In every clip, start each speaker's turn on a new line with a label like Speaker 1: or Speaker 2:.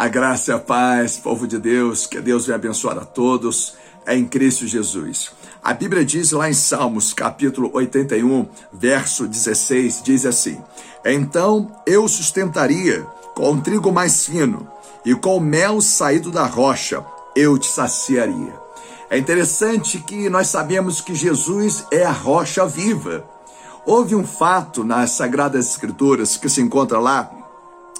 Speaker 1: A graça e a paz, povo de Deus, que Deus venha abençoar a todos é em Cristo Jesus. A Bíblia diz lá em Salmos, capítulo 81, verso 16, diz assim: Então eu sustentaria com um trigo mais fino e com o mel saído da rocha, eu te saciaria. É interessante que nós sabemos que Jesus é a rocha viva. Houve um fato nas Sagradas Escrituras que se encontra lá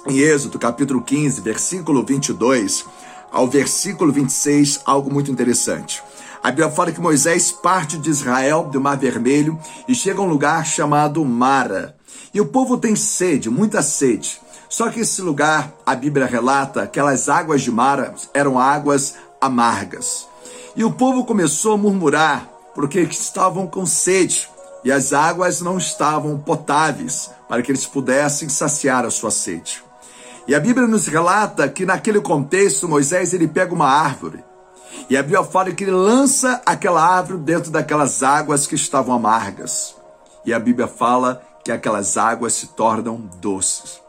Speaker 1: em Êxodo, capítulo 15, versículo 22 ao versículo 26, algo muito interessante. A Bíblia fala que Moisés parte de Israel, do Mar Vermelho, e chega a um lugar chamado Mara. E o povo tem sede, muita sede. Só que esse lugar, a Bíblia relata, aquelas águas de Mara eram águas amargas. E o povo começou a murmurar, porque estavam com sede, e as águas não estavam potáveis, para que eles pudessem saciar a sua sede. E a Bíblia nos relata que naquele contexto Moisés ele pega uma árvore. E a Bíblia fala que ele lança aquela árvore dentro daquelas águas que estavam amargas. E a Bíblia fala que aquelas águas se tornam doces.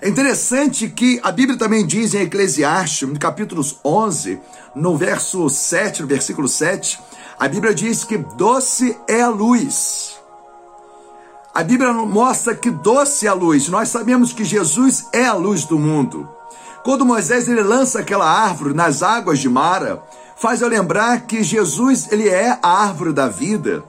Speaker 1: É interessante que a Bíblia também diz em Eclesiastes, no capítulo 11, no verso 7, no versículo 7, a Bíblia diz que doce é a luz a Bíblia mostra que doce é a luz. Nós sabemos que Jesus é a luz do mundo. Quando Moisés ele lança aquela árvore nas águas de Mara, faz eu lembrar que Jesus ele é a árvore da vida.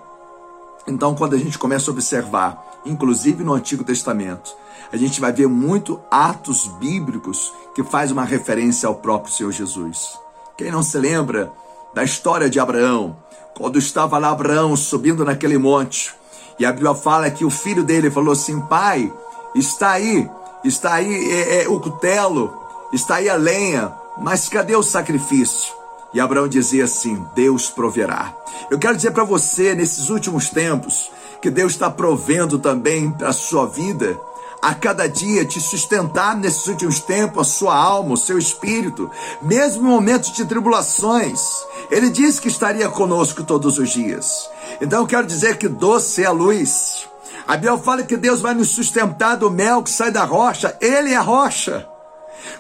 Speaker 1: Então, quando a gente começa a observar, inclusive no Antigo Testamento, a gente vai ver muito atos bíblicos que faz uma referência ao próprio Senhor Jesus. Quem não se lembra da história de Abraão, quando estava lá Abraão subindo naquele monte, e a Bíblia fala que o filho dele falou assim: Pai, está aí, está aí é, é, o cutelo, está aí a lenha, mas cadê o sacrifício? E Abraão dizia assim: Deus proverá. Eu quero dizer para você, nesses últimos tempos, que Deus está provendo também para a sua vida a cada dia te sustentar nesses últimos tempos, a sua alma, o seu espírito, mesmo em momentos de tribulações. Ele disse que estaria conosco todos os dias. Então quero dizer que doce é a luz. A Bíblia fala que Deus vai nos sustentar do mel que sai da rocha. Ele é a rocha.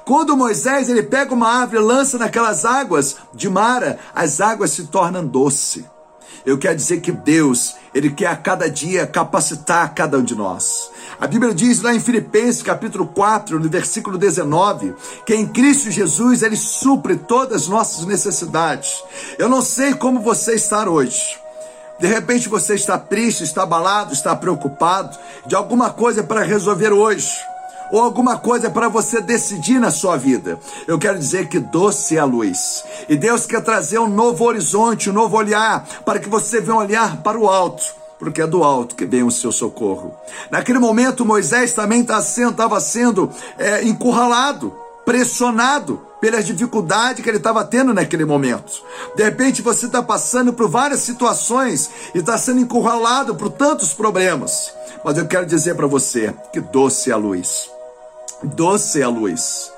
Speaker 1: Quando Moisés ele pega uma árvore e lança naquelas águas de Mara, as águas se tornam doce. Eu quero dizer que Deus, ele quer a cada dia capacitar cada um de nós. A Bíblia diz lá em Filipenses capítulo 4, no versículo 19, que em Cristo Jesus ele supre todas as nossas necessidades. Eu não sei como você está hoje. De repente você está triste, está abalado, está preocupado de alguma coisa para resolver hoje ou alguma coisa para você decidir na sua vida. Eu quero dizer que doce é a luz. E Deus quer trazer um novo horizonte, um novo olhar, para que você venha olhar para o alto. Porque é do alto que vem o seu socorro. Naquele momento, Moisés também tá estava sendo é, encurralado, pressionado pelas dificuldades que ele estava tendo naquele momento. De repente você está passando por várias situações e está sendo encurralado por tantos problemas. Mas eu quero dizer para você que doce é a luz doce é a luz.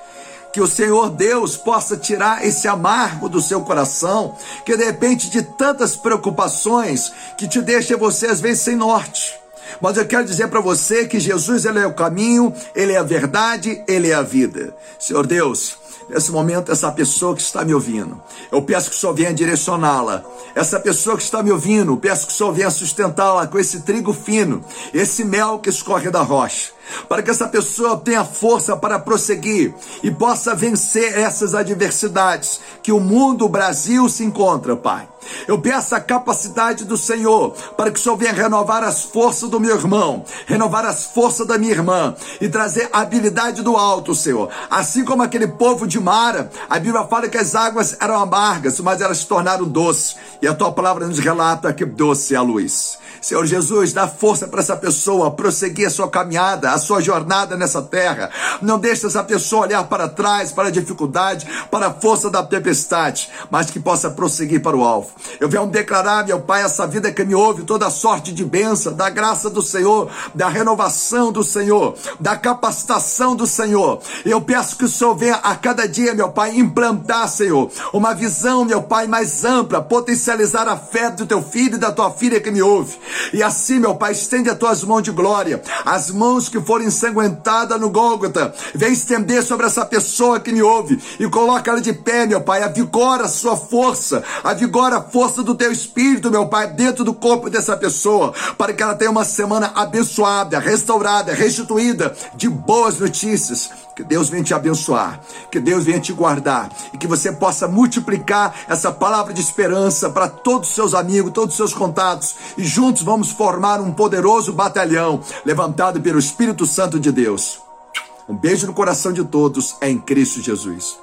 Speaker 1: Que o Senhor Deus possa tirar esse amargo do seu coração, que de repente de tantas preocupações que te deixa você às vezes sem norte. Mas eu quero dizer para você que Jesus ele é o caminho, ele é a verdade, ele é a vida. Senhor Deus, nesse momento, essa pessoa que está me ouvindo, eu peço que o Senhor venha direcioná-la. Essa pessoa que está me ouvindo, peço que o Senhor venha sustentá-la com esse trigo fino, esse mel que escorre da rocha para que essa pessoa tenha força para prosseguir e possa vencer essas adversidades que o mundo, o Brasil se encontra, Pai. Eu peço a capacidade do Senhor para que o Senhor venha renovar as forças do meu irmão, renovar as forças da minha irmã e trazer habilidade do alto, Senhor. Assim como aquele povo de Mara, a Bíblia fala que as águas eram amargas, mas elas se tornaram doces. E a tua palavra nos relata que doce é a luz. Senhor Jesus, dá força para essa pessoa prosseguir a sua caminhada, a sua jornada nessa terra. Não deixe essa pessoa olhar para trás, para a dificuldade, para a força da tempestade, mas que possa prosseguir para o alvo. Eu venho declarar, meu Pai, essa vida que me ouve, toda sorte de bênção, da graça do Senhor, da renovação do Senhor, da capacitação do Senhor. Eu peço que o Senhor venha a cada dia, meu Pai, implantar, Senhor, uma visão, meu Pai, mais ampla, potencializar a fé do teu filho e da tua filha que me ouve. E assim, meu Pai, estende as tuas mãos de glória, as mãos que foram ensanguentadas no Gólgota, vem estender sobre essa pessoa que me ouve e coloca ela de pé, meu Pai, avigora a sua força, avigora força do teu espírito, meu Pai, dentro do corpo dessa pessoa, para que ela tenha uma semana abençoada, restaurada, restituída de boas notícias. Que Deus venha te abençoar, que Deus venha te guardar e que você possa multiplicar essa palavra de esperança para todos os seus amigos, todos os seus contatos e juntos vamos formar um poderoso batalhão levantado pelo Espírito Santo de Deus. Um beijo no coração de todos, é em Cristo Jesus.